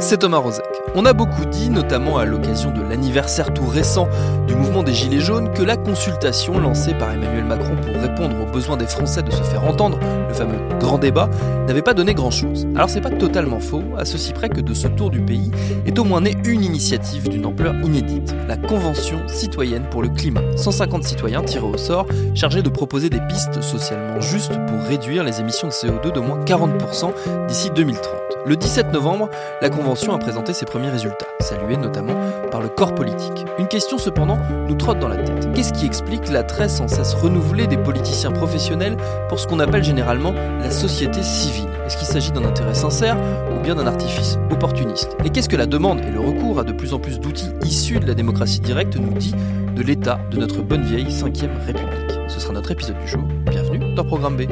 C'est Thomas Rozek. On a beaucoup dit, notamment à l'occasion de l'anniversaire tout récent du mouvement des Gilets jaunes, que la consultation lancée par Emmanuel Macron pour répondre aux besoins des Français de se faire entendre, le fameux grand débat, n'avait pas donné grand-chose. Alors c'est pas totalement faux, à ceci près que de ce tour du pays est au moins née une initiative d'une ampleur inédite, la Convention citoyenne pour le climat. 150 citoyens tirés au sort, chargés de proposer des pistes socialement justes pour réduire les émissions de CO2 d'au moins 40% d'ici 2030. Le 17 novembre, la Convention a présenté ses premiers résultats, salués notamment par le corps politique. Une question cependant nous trotte dans la tête. Qu'est-ce qui explique l'attrait sans cesse renouvelé des politiciens professionnels pour ce qu'on appelle généralement la société civile Est-ce qu'il s'agit d'un intérêt sincère ou bien d'un artifice opportuniste? Et qu'est-ce que la demande et le recours à de plus en plus d'outils issus de la démocratie directe nous dit de l'état de notre bonne vieille 5ème République? Ce sera notre épisode du jour. Bienvenue dans Programme B.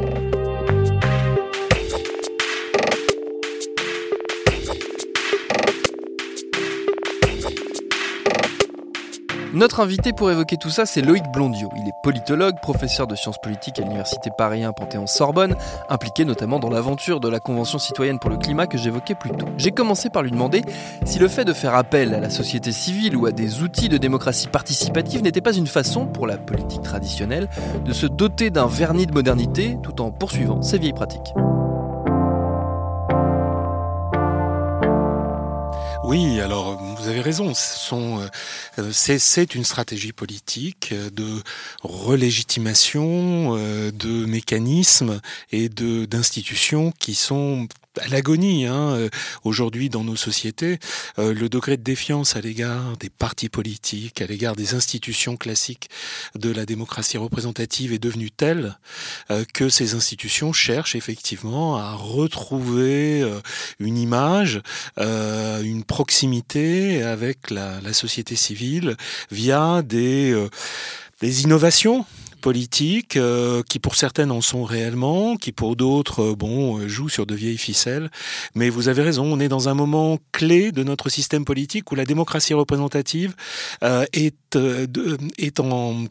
Notre invité pour évoquer tout ça, c'est Loïc Blondiot. Il est politologue, professeur de sciences politiques à l'université Paris 1 Panthéon-Sorbonne, impliqué notamment dans l'aventure de la Convention citoyenne pour le climat que j'évoquais plus tôt. J'ai commencé par lui demander si le fait de faire appel à la société civile ou à des outils de démocratie participative n'était pas une façon, pour la politique traditionnelle, de se doter d'un vernis de modernité tout en poursuivant ses vieilles pratiques. Oui, alors vous avez raison. C'est une stratégie politique de relégitimation de mécanismes et d'institutions qui sont à l'agonie hein, aujourd'hui dans nos sociétés. le degré de défiance à l'égard des partis politiques, à l'égard des institutions classiques de la démocratie représentative est devenu tel que ces institutions cherchent effectivement à retrouver une image, une proximité avec la, société civile via des innovations politiques euh, qui pour certaines en sont réellement, qui pour d'autres euh, bon euh, jouent sur de vieilles ficelles. Mais vous avez raison, on est dans un moment clé de notre système politique où la démocratie représentative est, est en,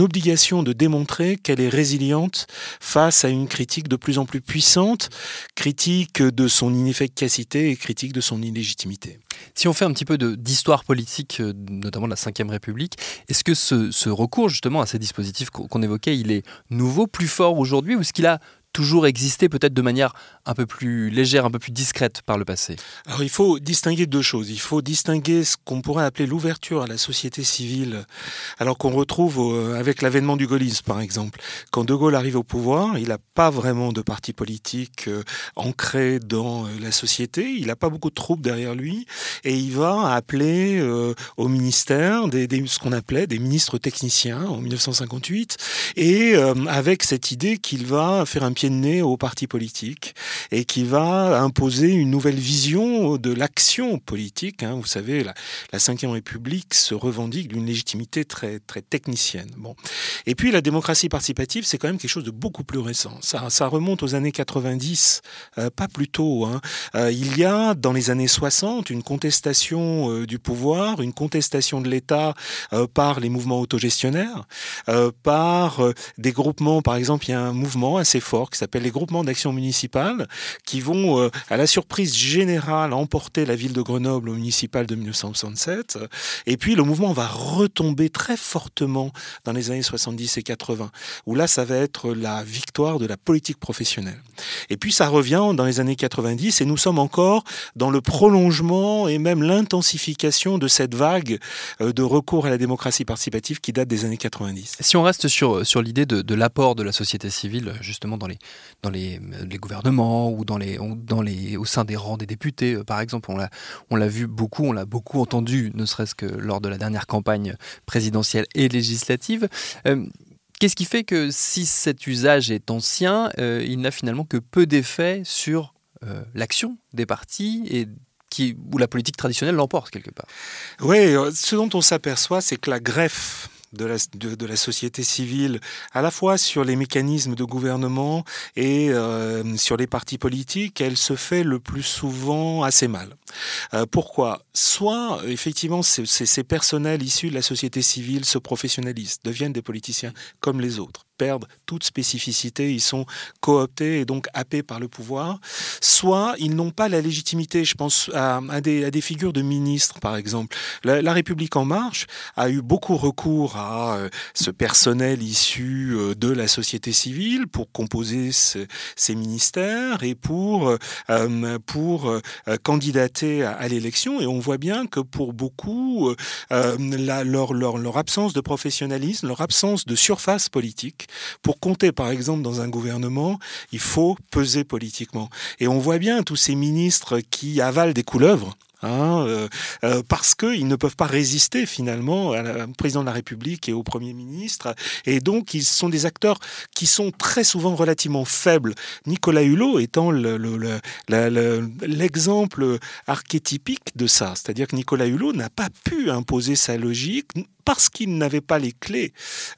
obligation de démontrer qu'elle est résiliente face à une critique de plus en plus puissante, critique de son inefficacité et critique de son illégitimité. Si on fait un petit peu d'histoire politique, notamment de la Ve République, est-ce que ce, ce, recours justement à ces dispositifs qu'on évoquait, il est nouveau, plus fort aujourd'hui, ou est-ce qu'il a toujours existé peut-être de manière un peu plus légère, un peu plus discrète par le passé Alors il faut distinguer deux choses. Il faut distinguer ce qu'on pourrait appeler l'ouverture à la société civile, alors qu'on retrouve avec l'avènement du gaullisme par exemple. Quand De Gaulle arrive au pouvoir, il n'a pas vraiment de parti politique euh, ancré dans euh, la société, il n'a pas beaucoup de troupes derrière lui, et il va appeler euh, au ministère des, ce qu'on appelait des ministres techniciens en 1958, et avec cette idée qu'il va faire un pied de nez au parti politique et qui va imposer une nouvelle vision de l'action politique. Hein. Vous savez, la, Ve République se revendique d'une légitimité très, très technicienne. Bon. Et puis la démocratie participative, c'est quand même quelque chose de beaucoup plus récent. Ça, remonte aux années 90, euh, pas plus tôt. Hein. Euh, il y a dans les années 60 une contestation euh, du pouvoir, une contestation de l'État par les mouvements autogestionnaires, par des groupements, par exemple, il y a un mouvement assez fort qui s'appelle les groupements d'action municipale, qui vont, euh, à la surprise générale, emporter la ville de Grenoble au municipal de 1967. Et puis le mouvement va retomber très fortement dans les années 70 et 80, où là, ça va être la victoire de la politique professionnelle. Et puis ça revient dans les années 90, et nous sommes encore dans le prolongement et même l'intensification de cette vague de recours à la démocratie participative qui date des années 90. Si on reste sur, sur l'idée de, l'apport de la société civile, justement dans les, dans les, gouvernements ou dans les, au sein des rangs des députés, par exemple, on l'a vu beaucoup, on l'a beaucoup entendu, ne serait-ce que lors de la dernière campagne présidentielle et législative. Qu'est-ce qui fait que si cet usage est ancien, euh, il n'a finalement que peu d'effet sur euh, l'action des partis et où la politique traditionnelle l'emporte quelque part? Oui, euh, ce dont on s'aperçoit, c'est que la greffe de la, société civile, à la fois sur les mécanismes de gouvernement et sur les partis politiques, elle se fait le plus souvent assez mal. pourquoi? Soit, effectivement, ces personnels issus de la société civile se professionnalisent, deviennent des politiciens comme les autres perdent toute spécificité, ils sont cooptés et donc happés par le pouvoir, soit ils n'ont pas la légitimité. Je pense à, des, figures de ministres, par exemple. La, République en marche a eu beaucoup recours à euh, ce personnel issu euh, de la société civile pour composer ces ministères et pour, euh, pour candidater à, l'élection. Et on voit bien que pour beaucoup, leur absence de professionnalisme, leur absence de surface politique, pour compter, par exemple, dans un gouvernement, il faut peser politiquement. Et on voit bien tous ces ministres qui avalent des couleuvres Hein, euh, euh, parce qu'ils ne peuvent pas résister finalement au président de la République et au Premier ministre. Et donc, ils sont des acteurs qui sont très souvent relativement faibles. Nicolas Hulot étant l'exemple le, archétypique de ça. C'est-à-dire que Nicolas Hulot n'a pas pu imposer sa logique parce qu'il n'avait pas les clés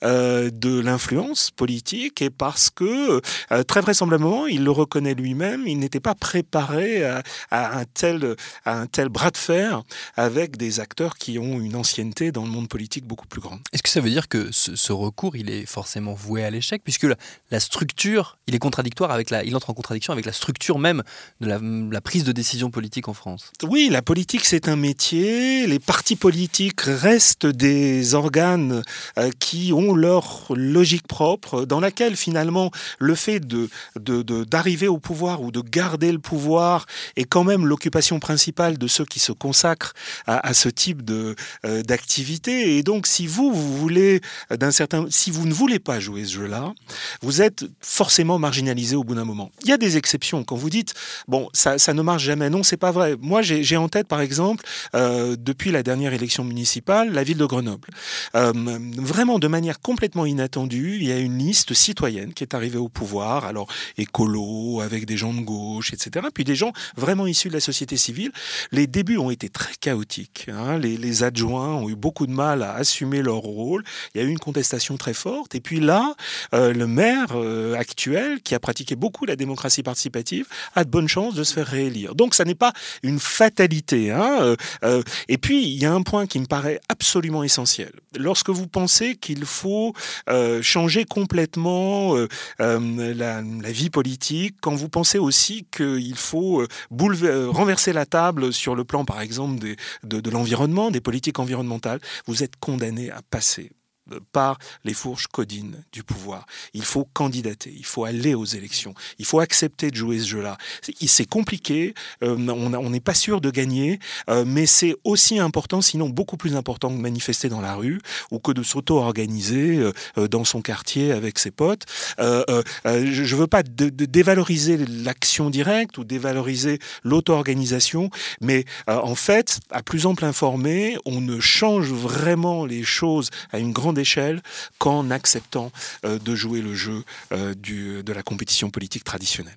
euh, de l'influence politique et parce que, très vraisemblablement, il le reconnaît lui-même, il n'était pas préparé à, à, un tel, à un tel bras de fer avec des acteurs qui ont une ancienneté dans le monde politique beaucoup plus grande. Est-ce que ça veut dire que ce, recours, il est forcément voué à l'échec, puisque la, structure, il est contradictoire avec la, il entre en contradiction avec la structure même de la, prise de décision politique en France? Oui, la politique c'est un métier. Les partis politiques restent des organes euh, qui ont leur logique propre, dans laquelle finalement le fait de d'arriver au pouvoir ou de garder le pouvoir est quand même l'occupation principale de ceux qui se consacrent à, ce type de euh, d'activité. Et donc, si vous, vous voulez d'un certain, si vous ne voulez pas jouer ce jeu-là, vous êtes forcément marginalisé au bout d'un moment. Il y a des exceptions. Quand vous dites bon, ça, ne marche jamais, non, c'est pas vrai. Moi, j'ai en tête, par exemple, euh, depuis la dernière élection municipale, la ville de Grenoble. Euh, vraiment, de manière complètement inattendue, il y a une liste citoyenne qui est arrivée au pouvoir. Alors écolo, avec des gens de gauche, etc. Puis des gens vraiment issus de la société civile. Les débuts ont été très chaotiques. Hein. Les, adjoints ont eu beaucoup de mal à assumer leur rôle. Il y a eu une contestation très forte. Et puis là, euh, le maire euh, actuel, qui a pratiqué beaucoup la démocratie participative, a de bonnes chances de se faire réélire. Donc ça n'est pas une fatalité. Hein. Et puis, il y a un point qui me paraît absolument essentiel. Lorsque vous pensez qu'il faut changer complètement la, la, vie politique, quand vous pensez aussi qu'il faut renverser la table sur le plan, par exemple, de l'environnement, des politiques environnementales, vous êtes condamné à passer par les fourches codines du pouvoir. Il faut candidater, il faut aller aux élections, il faut accepter de jouer ce jeu-là. C'est compliqué, euh, on n'est pas sûr de gagner, euh, mais c'est aussi important, sinon beaucoup plus important que manifester dans la rue ou que de s'auto-organiser euh, dans son quartier avec ses potes. je ne veux pas dévaloriser l'action directe ou dévaloriser l'auto-organisation, mais en fait, à plus ample informé, on ne change vraiment les choses à une grande qu'en acceptant euh, de jouer le jeu euh, de la compétition politique traditionnelle.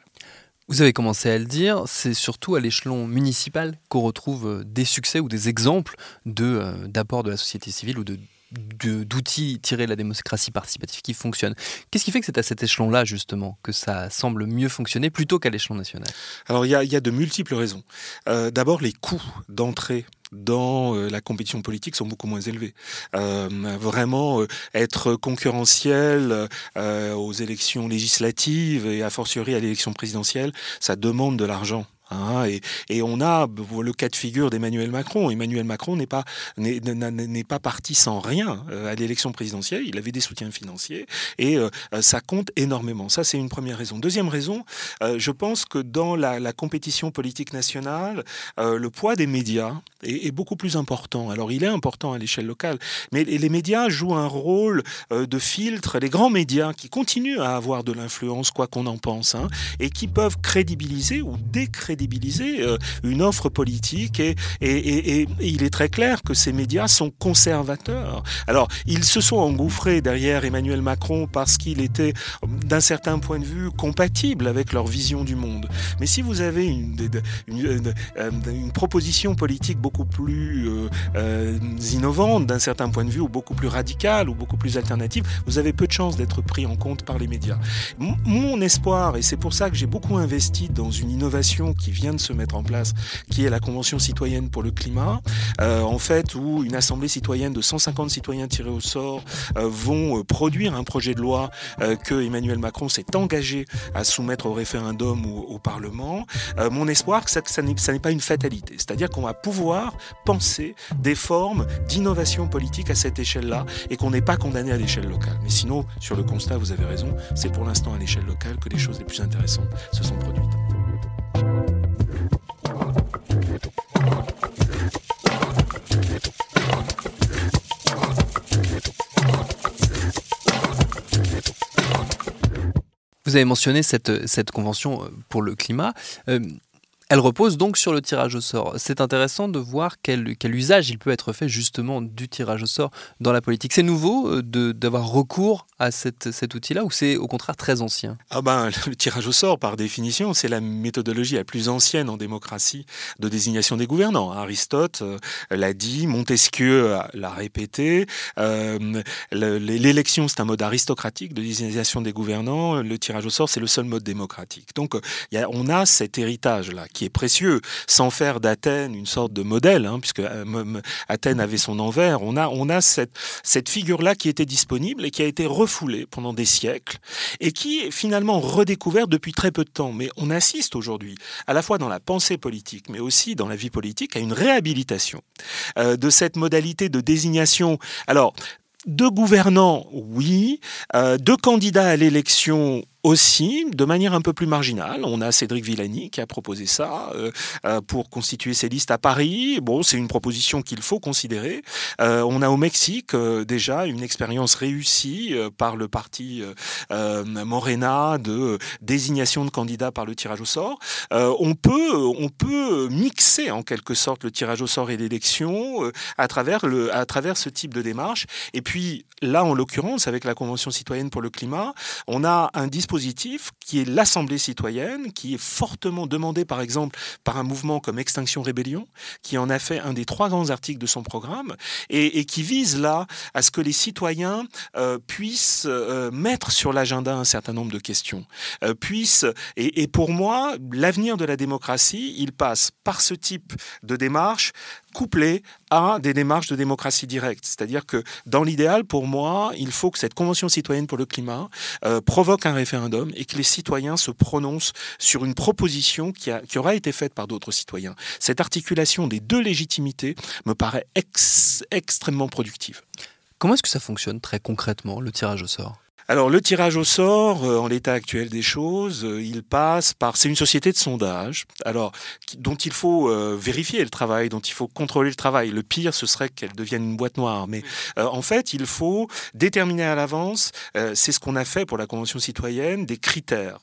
Vous avez commencé à le dire, c'est surtout à l'échelon municipal qu'on retrouve euh, des succès ou des exemples de, d'apport de la société civile ou de, d'outils tirés de la démocratie participative qui fonctionnent. Qu'est-ce qui fait que c'est à cet échelon-là, justement, que ça semble mieux fonctionner plutôt qu'à l'échelon national? Alors, il y, a de multiples raisons. d'abord, les coûts d'entrée dans euh, la compétition politique sont beaucoup moins élevés. Euh, vraiment, euh, être concurrentiel aux élections législatives et a fortiori à l'élection présidentielle, ça demande de l'argent. Hein, et, on a le cas de figure d'Emmanuel Macron. Emmanuel Macron n'est pas pas parti sans rien euh, à l'élection présidentielle. Il avait des soutiens financiers et euh, ça compte énormément. Ça, c'est une première raison. Deuxième raison, euh, je pense que dans la, compétition politique nationale, le poids des médias est, beaucoup plus important. Alors, il est important à l'échelle locale, mais les médias jouent un rôle de filtre. Les grands médias qui continuent à avoir de l'influence, quoi qu'on en pense, hein, et qui peuvent crédibiliser ou décrédibiliser euh, une offre politique. Et, et, il est très clair que ces médias sont conservateurs. Alors, ils se sont engouffrés derrière Emmanuel Macron parce qu'il était, d'un certain point de vue, compatible avec leur vision du monde. Mais si vous avez une, une, une, proposition politique beaucoup plus euh, euh, innovante, d'un certain point de vue, ou beaucoup plus radicale, ou beaucoup plus alternative, vous avez peu de chances d'être pris en compte par les médias. Mon espoir, et c'est pour ça que j'ai beaucoup investi dans une innovation qui vient de se mettre en place, qui est la Convention citoyenne pour le climat, euh, en fait, où une assemblée citoyenne de 150 citoyens tirés au sort euh, vont euh, produire un projet de loi que Emmanuel Macron s'est engagé à soumettre au référendum ou au Parlement. mon espoir, c'est que ça n'est pas une fatalité, c'est-à-dire qu'on va pouvoir penser des formes d'innovation politique à cette échelle-là et qu'on n'est pas condamné à l'échelle locale. Mais sinon, sur le constat, vous avez raison, c'est pour l'instant à l'échelle locale que les choses les plus intéressantes se sont produites. Vous avez mentionné cette, cette convention euh, pour le climat. Euh, elle repose donc sur le tirage au sort. C'est intéressant de voir quel, quel, usage il peut être fait justement du tirage au sort dans la politique. C'est nouveau euh, d'avoir recours à cet outil-là ou c'est au contraire très ancien? Ah ben, Le tirage au sort, par définition, c'est la méthodologie la plus ancienne en démocratie de désignation des gouvernants. Aristote euh, l'a dit, Montesquieu l'a répété. Euh, l'élection, c'est un mode aristocratique de désignation des gouvernants. Le tirage au sort, c'est le seul mode démocratique. Donc on a cet héritage-là qui est précieux, sans faire d'Athènes une sorte de modèle, hein, puisque euh, Athènes avait son envers. On a, on a cette, cette figure-là qui était disponible et qui a été refoulée pendant des siècles et qui est finalement redécouverte depuis très peu de temps. Mais on assiste aujourd'hui, à la fois dans la pensée politique, mais aussi dans la vie politique, à une réhabilitation euh, de cette modalité de désignation. Alors, de gouvernants, oui. Euh, de candidats à l'élection, aussi, de manière un peu plus marginale. On a Cédric Villani qui a proposé ça euh, euh, pour constituer ses listes à Paris. Bon, c'est une proposition qu'il faut considérer. Euh, on a au Mexique déjà une expérience réussie par le parti Morena de désignation de candidats par le tirage au sort. on peut, on peut mixer en quelque sorte le tirage au sort et l'élection à travers le, à travers ce type de démarche. Et puis là, en l'occurrence, avec la Convention citoyenne pour le climat, on a un dispositif qui est l'Assemblée citoyenne, qui est fortement demandée par exemple par un mouvement comme Extinction Rébellion, qui en a fait un des trois grands articles de son programme, et, qui vise là à ce que les citoyens euh, puissent euh, mettre sur l'agenda un certain nombre de questions, euh, puissent, et, et pour moi, l'avenir de la démocratie, il passe par ce type de démarche couplé à des démarches de démocratie directe. C'est-à-dire que dans l'idéal, pour moi, il faut que cette Convention citoyenne pour le climat euh, provoque un référendum et que les citoyens se prononcent sur une proposition qui aura été faite par d'autres citoyens. Cette articulation des deux légitimités me paraît extrêmement productive. Comment est-ce que ça fonctionne très concrètement, le tirage au sort? Alors le tirage au sort, euh, en l'état actuel des choses, euh, il passe par. C'est une société de sondage, alors dont il faut euh, vérifier le travail, dont il faut contrôler le travail. Le pire, ce serait qu'elle devienne une boîte noire. Mais en fait, il faut déterminer à l'avance. c'est ce qu'on a fait pour la convention citoyenne, des critères,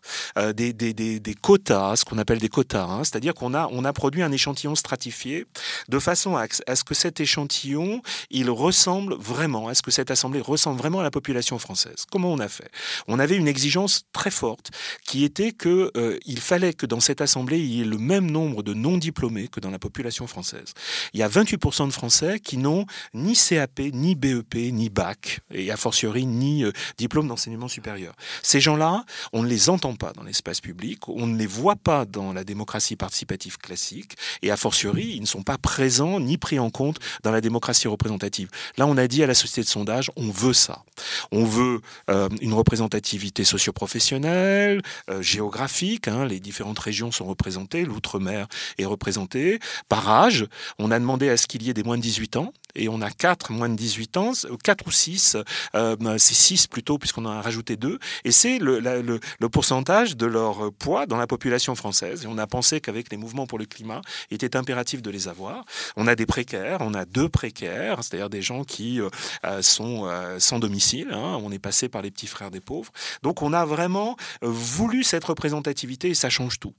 des, des, des, des, quotas, ce qu'on appelle des quotas. Hein. C'est-à-dire qu'on a on a produit un échantillon stratifié de façon à, à ce que cet échantillon il ressemble vraiment, à ce que cette assemblée ressemble vraiment à la population française. Comment on a fait On avait une exigence très forte qui était que euh, il fallait que dans cette assemblée il y ait le même nombre de non diplômés que dans la population française. Il y a 28% de Français qui n'ont ni CAP, ni BEP, ni bac et a fortiori ni euh, diplôme d'enseignement supérieur. Ces gens-là, on ne les entend pas dans l'espace public, on ne les voit pas dans la démocratie participative classique et a fortiori ils ne sont pas présents ni pris en compte dans la démocratie représentative. Là, on a dit à la société de sondage, on veut ça. On veut euh, une représentativité socioprofessionnelle, géographique. Hein, les différentes régions sont représentées, l'outre-mer est représenté. Par âge, on a demandé à ce qu'il y ait des moins de 18 ans et on a 4 moins de 18 ans, 4 ou 6, euh, c'est 6 plutôt puisqu'on en a rajouté 2, et c'est le, pourcentage de leur poids dans la population française. Et on a pensé qu'avec les mouvements pour le climat, il était impératif de les avoir. On a des précaires, on a deux précaires, c'est-à-dire des gens qui euh, euh, sont sans domicile, hein. on est passé par les petits frères des pauvres. Donc on a vraiment voulu cette représentativité et ça change tout.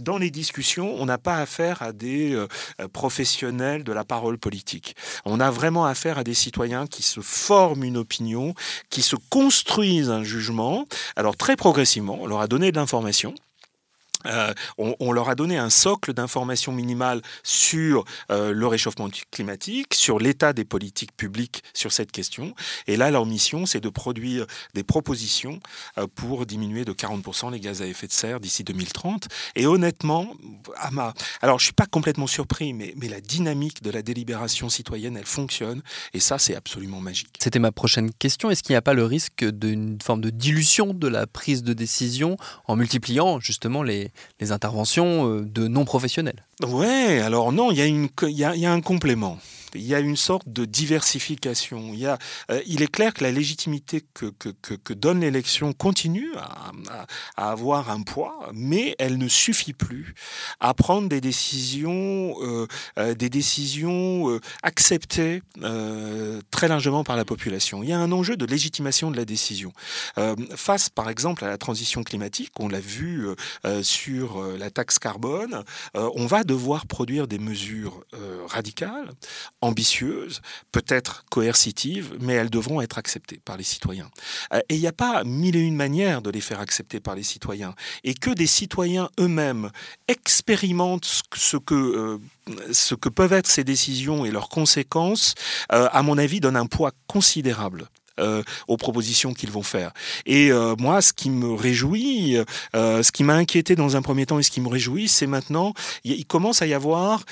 Dans les discussions, on n'a pas affaire à des professionnels de la parole politique. On a vraiment affaire à des citoyens qui se forment une opinion, qui se construisent un jugement. Alors très progressivement, on leur a donné de l'information. Euh, on, leur a donné un socle d'informations minimales sur euh, le réchauffement climatique, sur l'état des politiques publiques sur cette question. Et là, leur mission, c'est de produire des propositions euh, pour diminuer de 40% les gaz à effet de serre d'ici 2030. Et honnêtement, à ma... alors je suis pas complètement surpris, mais, mais la dynamique de la délibération citoyenne, elle fonctionne. Et ça, c'est absolument magique. C'était ma prochaine question. Est-ce qu'il n'y a pas le risque d'une forme de dilution de la prise de décision en multipliant justement les les, interventions euh, de non-professionnels. Ouais, alors non, il y, y a un complément il y a une sorte de diversification. Il, euh, est clair que la légitimité que, donne l'élection continue à, à, avoir un poids, mais elle ne suffit plus à prendre des décisions, euh, euh, des décisions acceptées très largement par la population. Il y a un enjeu de légitimation de la décision. face, par exemple, à la transition climatique, on l'a vu sur la taxe carbone, on va devoir produire des mesures radicales ambitieuses, peut-être coercitives, mais elles devront être acceptées par les citoyens. Euh, et il n'y a pas mille et une manières de les faire accepter par les citoyens. Et que des citoyens eux-mêmes expérimentent ce que... Euh, ce que peuvent être ces décisions et leurs conséquences, euh, à mon avis, donne un poids considérable euh, aux propositions qu'ils vont faire. Et euh, moi, ce qui me réjouit, euh, ce qui m'a inquiété dans un premier temps et ce qui me réjouit, c'est maintenant, il commence à y avoir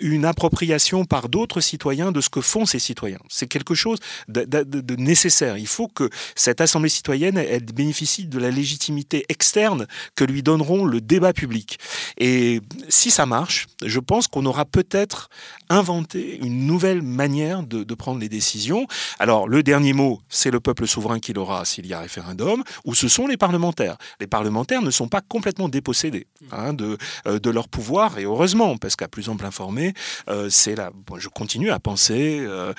une appropriation par d'autres citoyens de ce que font ces citoyens. C'est quelque chose de, nécessaire. Il faut que cette assemblée citoyenne, elle bénéficie de la légitimité externe que lui donneront le débat public. Et si ça marche, je pense qu'on aura peut-être inventé une nouvelle manière de prendre les décisions. Alors, le dernier mot, c'est le peuple souverain qui l'aura s'il y a référendum, ou ce sont les parlementaires. Les parlementaires ne sont pas complètement dépossédés hein, de, euh, de leur pouvoir, et heureusement, parce qu'à plus ample informé, euh, c'est la, je continue à penser, euh,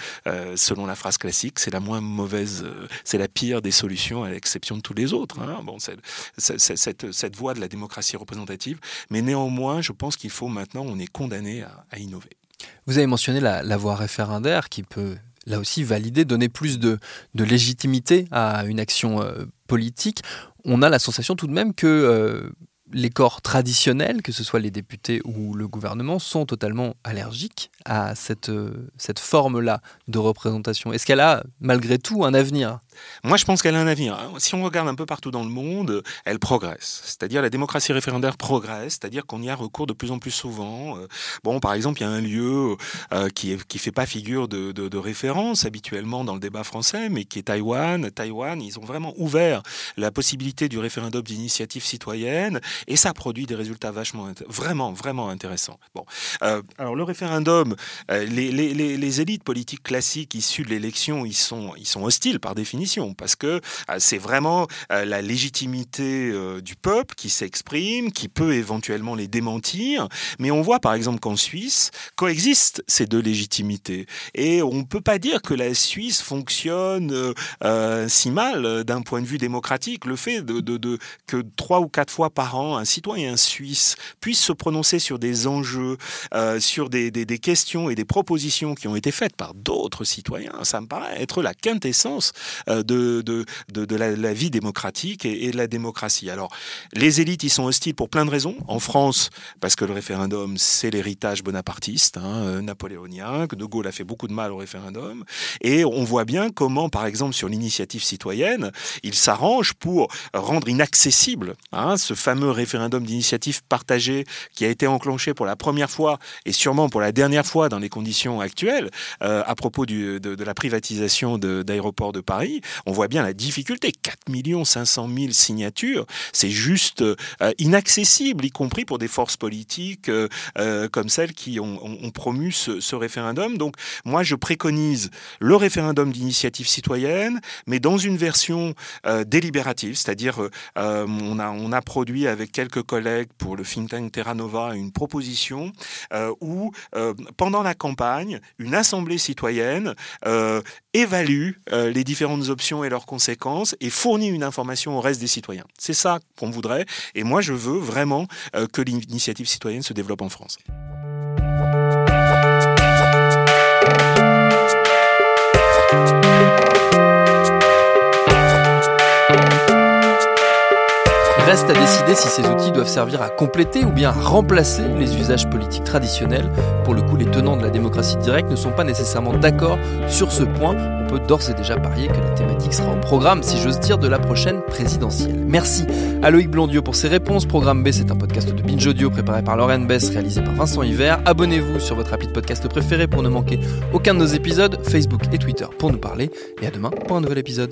selon la phrase classique, c'est la moins mauvaise, c'est la pire des solutions à l'exception de tous les autres. Hein. Bon, c'est, cette, cette voie de la démocratie représentative, mais néanmoins, je pense qu'il faut maintenant, on est condamné à, innover. Vous avez mentionné la, la voie référendaire qui peut là aussi valider, donner plus de, légitimité à une action euh, politique, on a la sensation tout de même que euh, les corps traditionnels, que ce soit les députés ou le gouvernement, sont totalement allergiques à cette, euh, cette forme-là de représentation? Est-ce qu'elle a malgré tout un avenir? Moi, je pense qu'elle a un avenir. Si on regarde un peu partout dans le monde, elle progresse. C'est-à-dire la démocratie référendaire progresse, c'est-à-dire qu'on y a recours de plus en plus souvent. Euh, bon, par exemple, il y a un lieu euh, qui ne qui fait pas figure de, de, référence habituellement dans le débat français, mais qui est Taïwan. Taïwan, ils ont vraiment ouvert la possibilité du référendum d'initiative citoyenne, et ça produit des résultats vachement, vraiment, vraiment intéressants. Bon, euh, alors le référendum, les, les, élites politiques classiques issues de l'élection, ils sont, ils sont hostiles par définition parce que euh, c'est vraiment euh, la légitimité euh, du peuple qui s'exprime, qui peut éventuellement les démentir. Mais on voit par exemple qu'en Suisse coexistent ces deux légitimités. Et on ne peut pas dire que la Suisse fonctionne si mal d'un point de vue démocratique. Le fait de, que trois ou quatre fois par an, un citoyen suisse puisse se prononcer sur des enjeux, sur des, questions et des propositions qui ont été faites par d'autres citoyens, ça me paraît être la quintessence de, de, de, la, vie démocratique et, de la démocratie. Alors, les élites, ils sont hostiles pour plein de raisons. En France, parce que le référendum, c'est l'héritage bonapartiste, hein, euh, napoléonien, que De Gaulle a fait beaucoup de mal au référendum. Et on voit bien comment, par exemple, sur l'initiative citoyenne, il s'arrange pour rendre inaccessible hein, ce fameux référendum d'initiative partagée qui a été enclenché pour la première fois et sûrement pour la dernière fois fois dans les conditions actuelles, euh, à propos de, la privatisation d'aéroports de, de, Paris, on voit bien la difficulté. 4 500 000 signatures, c'est juste euh, inaccessible, y compris pour des forces politiques euh, comme celles qui ont, promu ce, référendum. Donc moi, je préconise le référendum d'initiative citoyenne, mais dans une version délibérative, c'est-à-dire on, a, on a produit avec quelques collègues pour le think tank Terra Nova une proposition où, pendant la campagne, une assemblée citoyenne évalue les différentes options et leurs conséquences et fournit une information au reste des citoyens. C'est ça qu'on voudrait. Et moi, je veux vraiment euh, que l'initiative citoyenne se développe en France. Reste à décider si ces outils doivent servir à compléter ou bien à remplacer les usages politiques traditionnels. Pour le coup, les tenants de la démocratie directe ne sont pas nécessairement d'accord sur ce point. On peut d'ores et déjà parier que la thématique sera au programme, si j'ose dire, de la prochaine présidentielle. Merci à Loïc Blondiot pour ses réponses. Programme B, c'est un podcast de Binge Audio préparé par Lauren Bess, réalisé par Vincent Hiver. Abonnez-vous sur votre appli de podcast préféré pour ne manquer aucun de nos épisodes, Facebook et Twitter pour nous parler. Et à demain pour un nouvel épisode.